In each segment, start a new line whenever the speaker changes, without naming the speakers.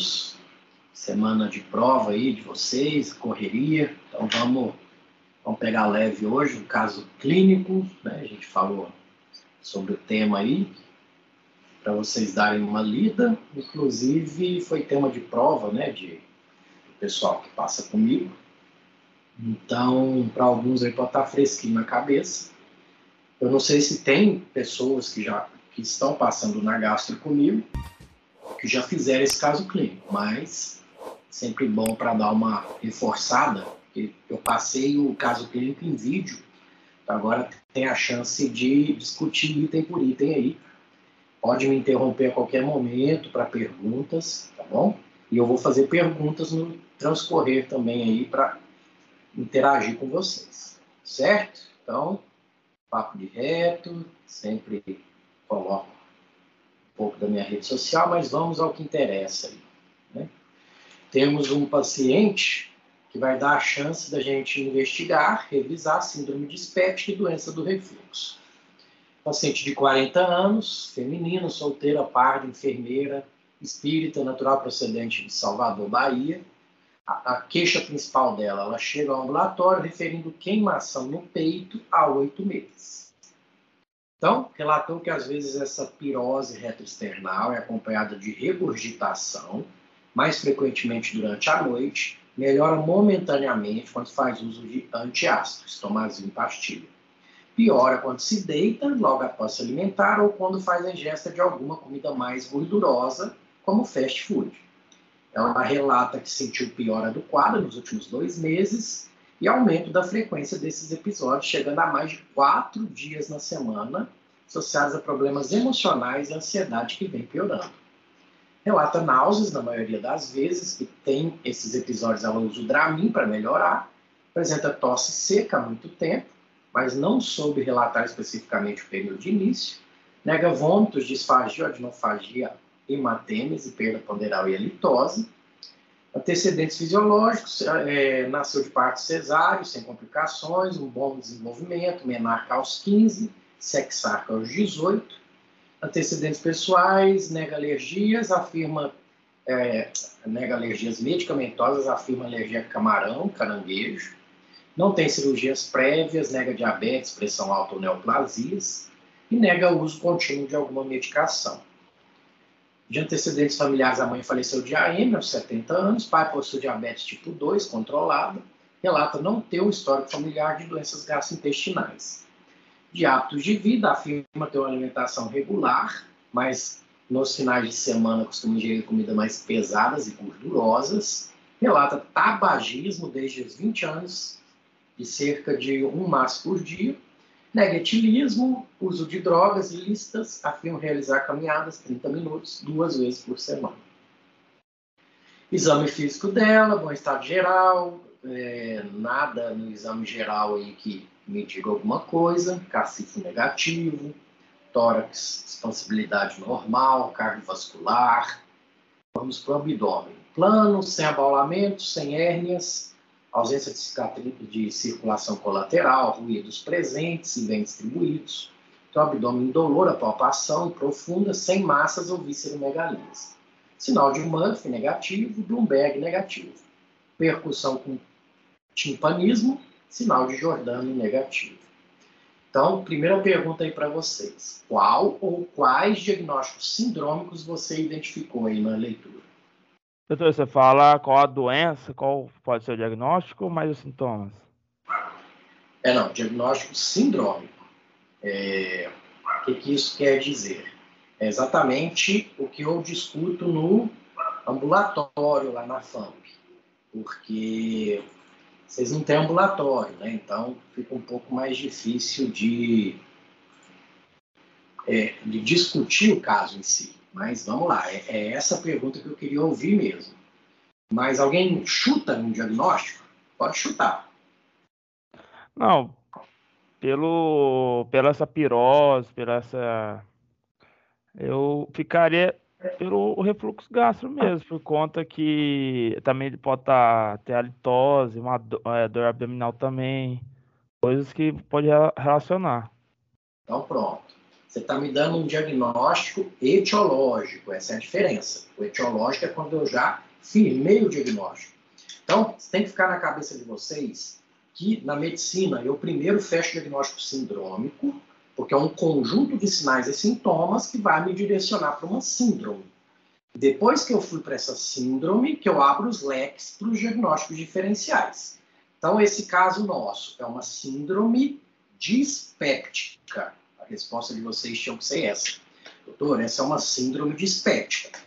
Todos semana de prova aí de vocês, correria. Então vamos, vamos pegar leve hoje um caso clínico, né? A gente falou sobre o tema aí, para vocês darem uma lida. Inclusive foi tema de prova, né? De do pessoal que passa comigo. Então, para alguns aí pode estar tá fresquinho na cabeça. Eu não sei se tem pessoas que já que estão passando na gastro comigo, que já fizeram esse caso clínico, mas sempre bom para dar uma reforçada, porque eu passei o caso clínico em vídeo, então agora tem a chance de discutir item por item aí. Pode me interromper a qualquer momento para perguntas, tá bom? E eu vou fazer perguntas no transcorrer também aí para interagir com vocês, certo? Então, papo de reto, sempre coloco pouco da minha rede social, mas vamos ao que interessa aí temos um paciente que vai dar a chance da gente investigar, revisar síndrome dispéptica e doença do refluxo. Paciente de 40 anos, feminino, solteira, parda, enfermeira, espírita, natural procedente de Salvador, Bahia. A, a, queixa principal dela, ela chega ao ambulatório referindo queimação no peito há oito meses. Então, relatou que às vezes essa pirose retroesternal é acompanhada de regurgitação, mais frequentemente durante a noite, melhora momentaneamente quando faz uso de antiácidos, tomazinho em pastilha. Piora quando se deita, logo após se alimentar, ou quando faz a ingesta de alguma comida mais gordurosa, como fast food. Ela relata que sentiu piora do quadro nos últimos dois meses e aumento da frequência desses episódios, chegando a mais de quatro dias na semana, associados a problemas emocionais e ansiedade que vem piorando. Relata náuseas na maioria das vezes, que tem esses episódios, ela usa o Dramin para melhorar, apresenta tosse seca há muito tempo, mas não soube relatar especificamente o período de início, nega vômitos, disfagia, adenofagia, hematêmese, perda ponderal e halitose, antecedentes fisiológicos, é, nasceu de parto cesáreo, sem complicações, um bom desenvolvimento, menarca aos 15, sexarca aos 18, antecedentes pessoais, nega alergias, afirma é, nega alergias medicamentosas, afirma alergia a camarão, caranguejo, não tem cirurgias prévias, nega diabetes, pressão alta ou neoplasias e nega o uso contínuo de alguma medicação. De antecedentes familiares, a mãe faleceu de AM aos 70 anos, pai possui diabetes tipo 2 controlada, relata não ter um histórico familiar de doenças gastrointestinais. De hábitos de vida, afirma ter uma alimentação regular, mas nos finais de semana costuma ingerir comida mais pesadas e gordurosas, relata tabagismo desde os 20 anos, de cerca de um maço por dia, negativismo, uso de drogas ilícitas, afirma realizar caminhadas 30 minutos, duas vezes por semana. Exame físico dela, bom estado geral, é, nada no exame geral aí que me diga alguma coisa, cacifo negativo, tórax, expansibilidade normal, cardiovascular. Vamos para o abdômen. Plano, sem abaulamento, sem hérnias, ausência de de circulação colateral, ruídos presentes e bem distribuídos. Então, abdômen indolor, palpação profunda, sem massas ou vísceromegalias. Sinal de Murphy negativo, Bloomberg negativo. Percussão com timpanismo, sinal de Jordano negativo. Então, primeira pergunta aí para vocês. Qual ou quais diagnósticos sindrômicos você identificou aí na leitura?
Doutor, você fala qual a doença, qual pode ser o diagnóstico mais os sintomas?
É, não, diagnóstico sindrômico. É, o que, que isso quer dizer? É exatamente o que eu discuto no ambulatório lá na FAMP, porque vocês não têm ambulatório, né? Então fica um pouco mais difícil de, é, de discutir o caso em si. Mas vamos lá, é, é essa pergunta que eu queria ouvir mesmo. Mas alguém chuta um diagnóstico? Pode chutar.
Não, pelo, pela essa pirose, pela essa eu ficaria pelo refluxo gastro mesmo, por conta que também pode estar tá, ter a litose, uma dor, é, dor abdominal também, coisas que pode relacionar.
Então pronto. Você está me dando um diagnóstico etiológico, essa é a diferença. O etiológico é quando eu já firmei o diagnóstico. Então, tem que ficar na cabeça de vocês que na medicina eu primeiro fecho o diagnóstico sindrômico, porque é um conjunto de sinais e sintomas que vai me direcionar para uma síndrome. Depois que eu fui para essa síndrome, que eu abro os leques para os diagnósticos diferenciais. Então, esse caso nosso é uma síndrome dispéptica. Resposta de vocês tinha que ser essa. Doutor, essa é uma síndrome dispéptica.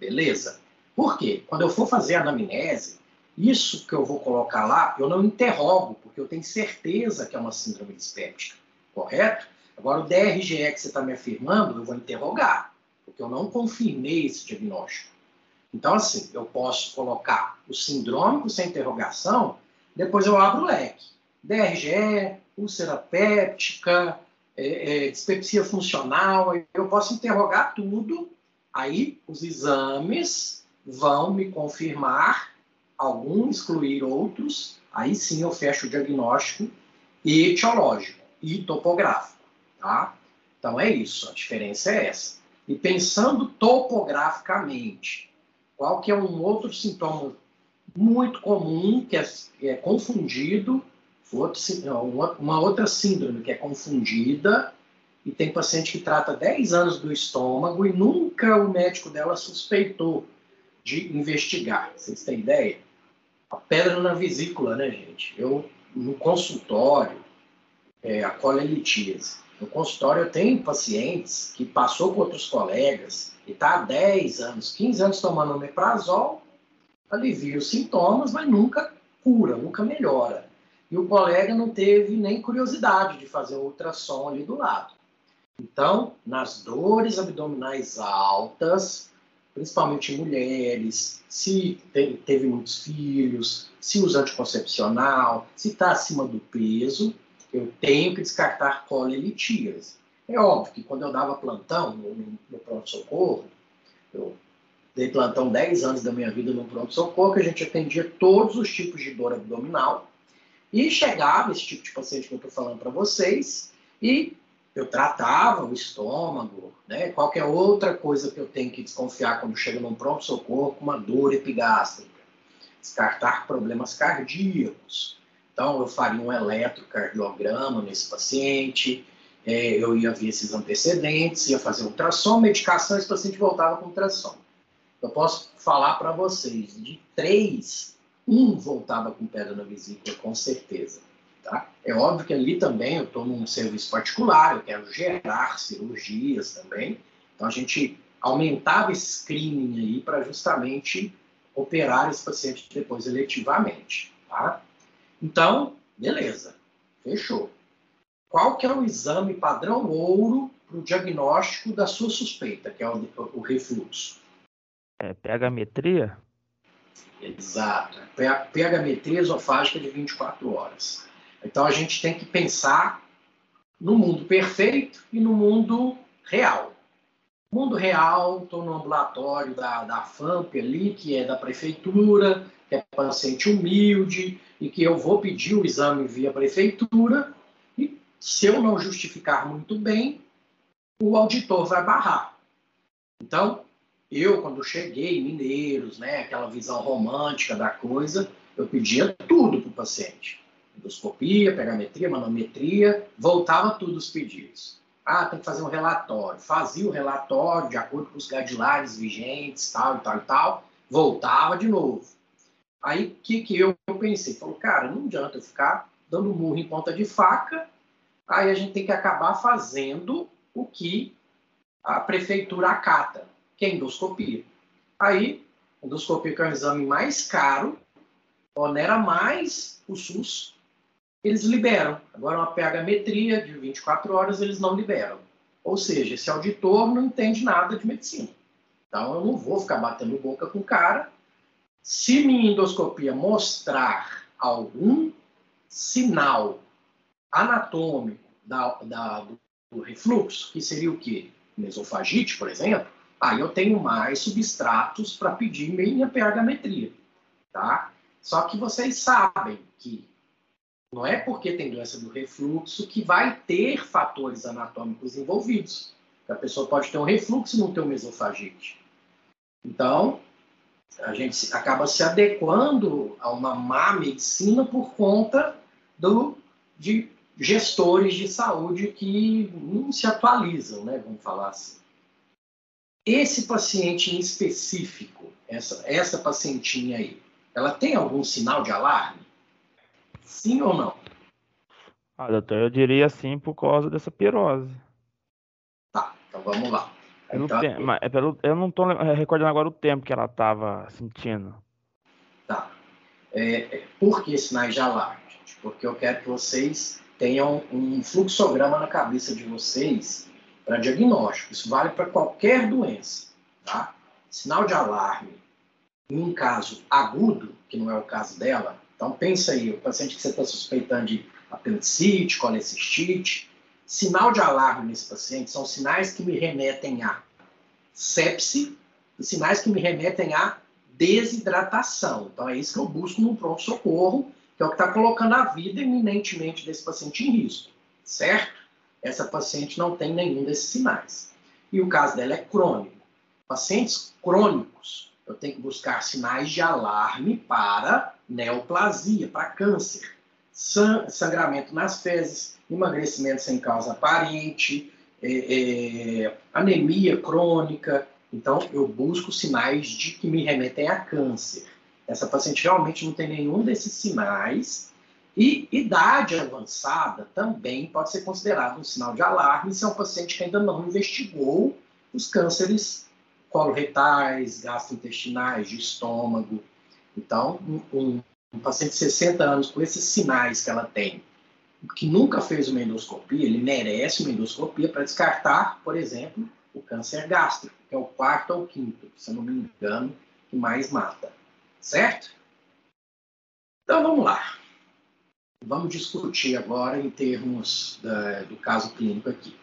Beleza? Por quê? Quando eu for fazer a anamnese, isso que eu vou colocar lá, eu não interrogo, porque eu tenho certeza que é uma síndrome dispéptica. Correto? Agora, o DRGE que você está me afirmando, eu vou interrogar, porque eu não confirmei esse diagnóstico. Então, assim, eu posso colocar o síndrome sem interrogação, depois eu abro o leque. DRGE, úlcera péptica, é, é, dispepsia funcional, eu posso interrogar tudo, aí os exames vão me confirmar, alguns excluir outros, aí sim eu fecho o diagnóstico etiológico e topográfico. Tá? Então é isso, a diferença é essa. E pensando topograficamente, qual que é um outro sintoma muito comum que é, é confundido, outro, uma outra síndrome que é confundida, e tem paciente que trata 10 anos do estômago e nunca o médico dela suspeitou de investigar. Vocês têm ideia? A pedra na vesícula, né, gente? Eu, no consultório, é, a colelitíase. No consultório, eu tenho pacientes que passou com outros colegas e está há 10 anos, 15 anos tomando omeprazol, alivia os sintomas, mas nunca cura, nunca melhora. E o colega não teve nem curiosidade de fazer um ultrassom ali do lado. Então, nas dores abdominais altas, principalmente em mulheres, se teve muitos filhos, se usa anticoncepcional, se está acima do peso, eu tenho que descartar colelitias. É óbvio que quando eu dava plantão no, no pronto-socorro, eu dei plantão 10 anos da minha vida no pronto-socorro, que a gente atendia todos os tipos de dor abdominal, e chegava esse tipo de paciente que eu estou falando para vocês, e eu tratava o estômago, né, qualquer outra coisa que eu tenho que desconfiar quando chega num pronto-socorro com uma dor epigástrica, descartar problemas cardíacos, então, eu faria um eletrocardiograma nesse paciente, é, eu ia ver esses antecedentes, ia fazer ultrassom, medicação, esse paciente voltava com ultrassom. Eu posso falar para vocês, de três, um voltava com pedra na vesícula, com certeza. Tá? É óbvio que ali também eu estou num serviço particular, eu quero gerar cirurgias também, então a gente aumentava esse screening aí para justamente operar esse paciente depois eletivamente, tá? Então, beleza, fechou. Qual que é o exame padrão ouro para o diagnóstico da sua suspeita, que é o, o refluxo?
É pH-metria?
Exato. pH-metria esofágica de 24 horas. Então a gente tem que pensar no mundo perfeito e no mundo real. Mundo real, estou no ambulatório da, da FAMP ali, que é da prefeitura, que é paciente humilde, e que eu vou pedir o exame via prefeitura, e se eu não justificar muito bem, o auditor vai barrar. Então, eu, quando cheguei Mineiros, né, aquela visão romântica da coisa, eu pedia tudo para o paciente. Endoscopia, pegametria, manometria, voltava tudo os pedidos. Ah, tem que fazer um relatório. Fazia o relatório de acordo com os guidelines vigentes, tal e tal e tal. Voltava de novo. Aí, o que, que eu pensei? Falou, cara, não adianta eu ficar dando murro em ponta de faca. Aí a gente tem que acabar fazendo o que a prefeitura acata, que é endoscopia. Aí, endoscopia que é um exame mais caro, onera mais o SUS, eles liberam. Agora, uma pH-metria de 24 horas, eles não liberam. Ou seja, esse auditor não entende nada de medicina. Então, eu não vou ficar batendo boca com o cara. Se minha endoscopia mostrar algum sinal anatômico da, da, do refluxo, que seria o quê? Mesofagite, por exemplo, aí eu tenho mais substratos para pedir minha pH-metria. Tá? Só que vocês sabem que não é porque tem doença do refluxo que vai ter fatores anatômicos envolvidos. A pessoa pode ter um refluxo e não ter uma esofagite. Então, a gente acaba se adequando a uma má medicina por conta do, de gestores de saúde que não se atualizam, né? Vamos falar assim. Esse paciente em específico, essa, essa pacientinha aí, ela tem algum sinal de alarme? Sim ou não?
Ah, doutor, eu diria sim por causa dessa pirose.
Tá, então vamos lá.
Pelo
então,
tempo, é pelo, eu não estou recordando agora o tempo que ela estava sentindo.
Tá. É, é, por que sinais de alarme, gente? Porque eu quero que vocês tenham um fluxograma na cabeça de vocês para diagnóstico. Isso vale para qualquer doença, tá? Sinal de alarme em um caso agudo, que não é o caso dela, então, pensa aí, o paciente que você está suspeitando de apendicite, colecistite, sinal de alarme nesse paciente são sinais que me remetem a sepse e sinais que me remetem a desidratação. Então, é isso que eu busco no pronto-socorro, que é o que está colocando a vida eminentemente desse paciente em risco, certo? Essa paciente não tem nenhum desses sinais. E o caso dela é crônico. Pacientes crônicos, eu tenho que buscar sinais de alarme para neoplasia, para câncer, sangramento nas fezes, emagrecimento sem causa aparente, é, é, anemia crônica. Então, eu busco sinais de que me remetem a câncer. Essa paciente realmente não tem nenhum desses sinais. E idade avançada também pode ser considerado um sinal de alarme se é um paciente que ainda não investigou os cânceres coloretais, gastrointestinais, de estômago. Então, um, um, paciente de 60 anos com esses sinais que ela tem, que nunca fez uma endoscopia, ele merece uma endoscopia para descartar, por exemplo, o câncer gástrico, que é o quarto ou quinto, se eu não me engano, que mais mata. Certo? Então vamos lá. Vamos discutir agora em termos da, do caso clínico aqui.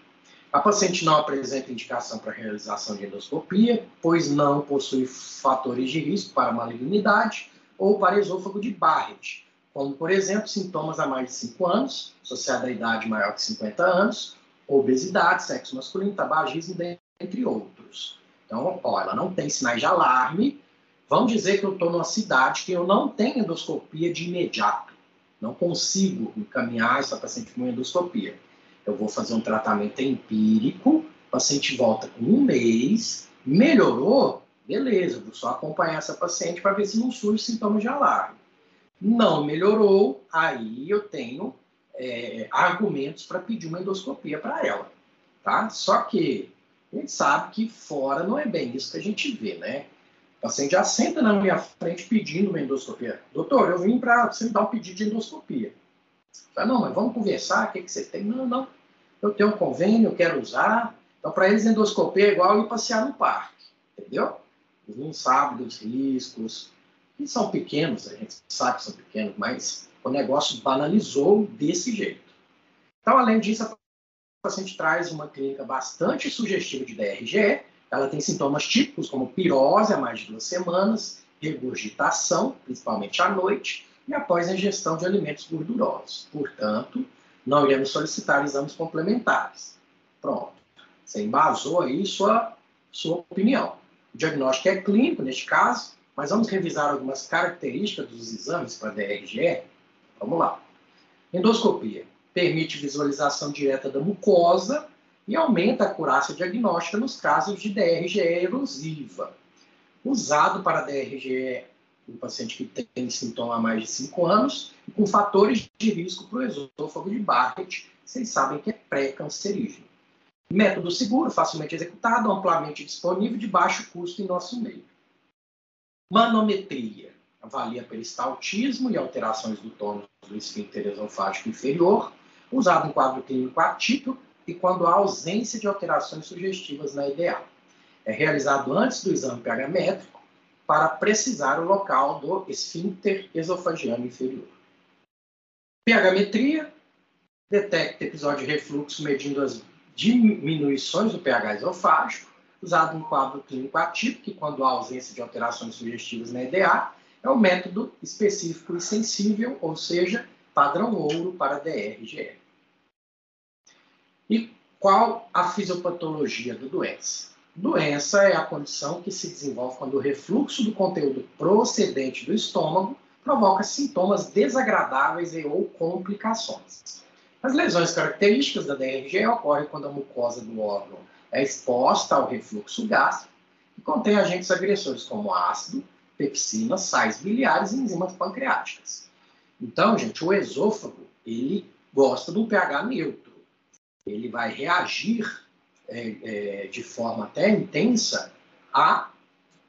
A paciente não apresenta indicação para realização de endoscopia, pois não possui fatores de risco para malignidade ou para esôfago de Barrett, como, por exemplo, sintomas há mais de 5 anos, associados à idade maior que 50 anos, obesidade, sexo masculino, tabagismo, entre outros. Então, ó, ela não tem sinais de alarme. Vamos dizer que eu estou numa cidade que eu não tenho endoscopia de imediato. Não consigo encaminhar essa paciente com endoscopia eu vou fazer um tratamento empírico, o paciente volta com um mês, melhorou, beleza, vou só acompanhar essa paciente para ver se não surge sintomas de alarme. Não melhorou, aí eu tenho é, argumentos para pedir uma endoscopia para ela. Tá? Só que A gente sabe que fora não é bem isso que a gente vê, né? O paciente já senta na minha frente pedindo uma endoscopia. Doutor, eu vim para você me dar um pedido de endoscopia. Fala, não, mas vamos conversar, o que, que você tem? Não, não, eu tenho um convênio, eu quero usar. Então, para eles, endoscopia é igual ir passear no parque, entendeu? Eles não sabem dos riscos, que são pequenos, a gente sabe que são pequenos, mas o negócio banalizou desse jeito. Então, além disso, a paciente traz uma clínica bastante sugestiva de DRGE, ela tem sintomas típicos como pirose há mais de duas semanas, regurgitação, principalmente à noite, e após a ingestão de alimentos gordurosos. Portanto, não iremos solicitar exames complementares. Pronto. Você embasou aí sua, sua opinião. O diagnóstico é clínico, neste caso, mas vamos revisar algumas características dos exames para DRGE? Vamos lá. Endoscopia. Permite visualização direta da mucosa e aumenta a acurácia diagnóstica nos casos de DRGE erosiva. Usado para DRGE em paciente que tem sintoma há mais de 5 anos com fatores de risco para o esôfago de Barrett, vocês sabem que é pré-cancerígeno. Método seguro, facilmente executado, amplamente disponível, de baixo custo em nosso meio. Manometria. Avalia peristaltismo e alterações do tônus do esfíncter esofágico inferior, usado em quadro clínico atípico e quando há ausência de alterações sugestivas na IDA. É realizado antes do exame pH métrico para precisar o local do esfíncter esofagiano inferior. pH-metria detecta episódio de refluxo medindo as diminuições do pH esofágico, usado em quadro clínico atípico, quando há ausência de alterações sugestivas na EDA, é o método específico e sensível, ou seja, padrão ouro para DRGE. E qual a fisiopatologia da doença? Doença é a condição que se desenvolve quando o refluxo do conteúdo procedente do estômago provoca sintomas desagradáveis e ou complicações. As lesões características da DRG ocorrem quando a mucosa do órgão é exposta ao refluxo gástrico e contém agentes agressores como ácido, pepsina, sais biliares e enzimas pancreáticas. Então, gente, o esôfago, ele gosta do pH neutro. Ele vai reagir é, é, de forma até intensa a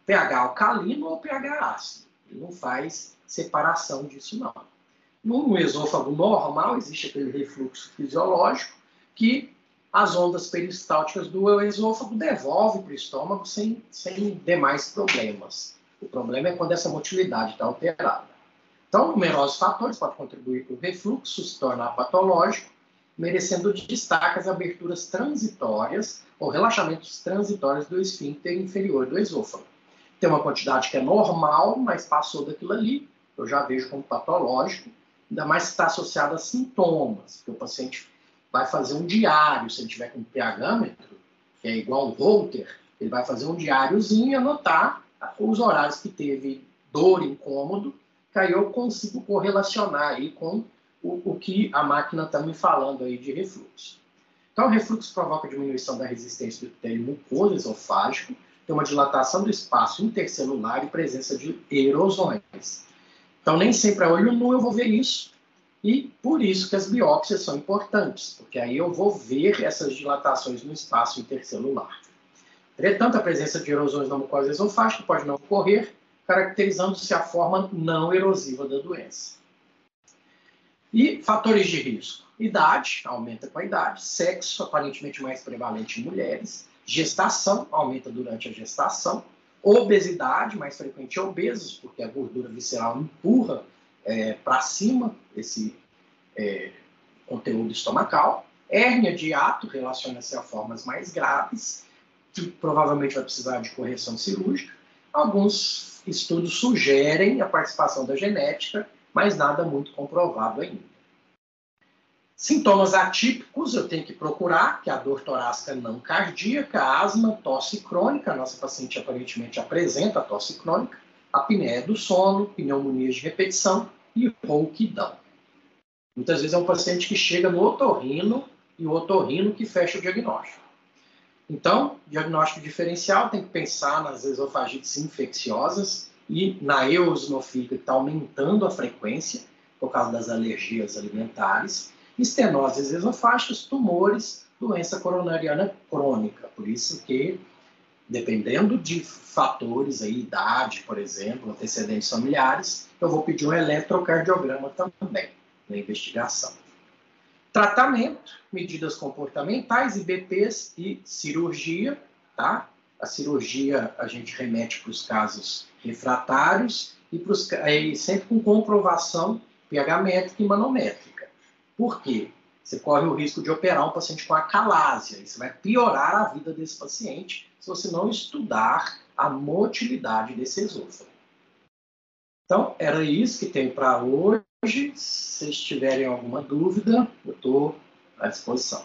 pH alcalino ou pH ácido. Ele não faz separação disso, não. No esôfago normal, existe aquele refluxo fisiológico que as ondas peristálticas do esôfago devolvem para o estômago sem, sem demais problemas. O problema é quando essa motilidade está alterada. Então, numerosos fatores podem contribuir para o refluxo se tornar patológico, merecendo destaque as aberturas transitórias ou relaxamentos transitórios do esfíncter inferior do esôfago. Tem uma quantidade que é normal, mas passou daquilo ali, eu já vejo como patológico, ainda mais se está associado a sintomas, que o paciente vai fazer um diário, se ele tiver com pHmetro, que é igual um Holter, ele vai fazer um diáriozinho e anotar os horários que teve dor, incômodo, que aí eu consigo correlacionar aí com o, o que a máquina está me falando aí de refluxo. Então, o refluxo provoca diminuição da resistência do epitélio mucoso esofágico, tem uma dilatação do espaço intercelular e presença de erosões. Então, nem sempre a olho nu eu vou ver isso. E por isso que as biópsias são importantes, porque aí eu vou ver essas dilatações no espaço intercelular. Entretanto, a presença de erosões na mucosa esofágica pode não ocorrer, caracterizando-se a forma não erosiva da doença. E fatores de risco. Idade, aumenta com a idade. Sexo, aparentemente mais prevalente em mulheres. Gestação, aumenta durante a gestação. Obesidade, mais frequente em obesos, porque a gordura visceral empurra é, para cima esse é, conteúdo estomacal. Hérnia de ato relaciona-se a formas mais graves, que provavelmente vai precisar de correção cirúrgica. Alguns estudos sugerem a participação da genética, mas nada muito comprovado ainda. Sintomas atípicos eu tenho que procurar, que é a dor torácica não cardíaca, asma, tosse crônica, a nossa paciente aparentemente apresenta tosse crônica, apneia do sono, pneumonias de repetição e rouquidão. Muitas vezes é um paciente que chega no otorrino e o otorrino que fecha o diagnóstico. Então, diagnóstico diferencial tem que pensar nas esofagites infecciosas e na eosinofílica que está aumentando a frequência por causa das alergias alimentares estenoses esofágicas, tumores
doença coronariana crônica. Por isso que, dependendo de fatores, aí, idade, por exemplo, antecedentes familiares, eu vou pedir um eletrocardiograma também na investigação. Tratamento, medidas comportamentais, IBPs e cirurgia, tá? A cirurgia a gente remete para os casos refratários e, pros, e sempre com comprovação pH métrica e manométrica. Por quê? Você corre o risco de operar um paciente com acalásia. Isso vai piorar a vida desse paciente se você não estudar a motilidade desse esôfago. Então, era isso que tem para hoje. Se vocês tiverem alguma dúvida, eu estou à disposição.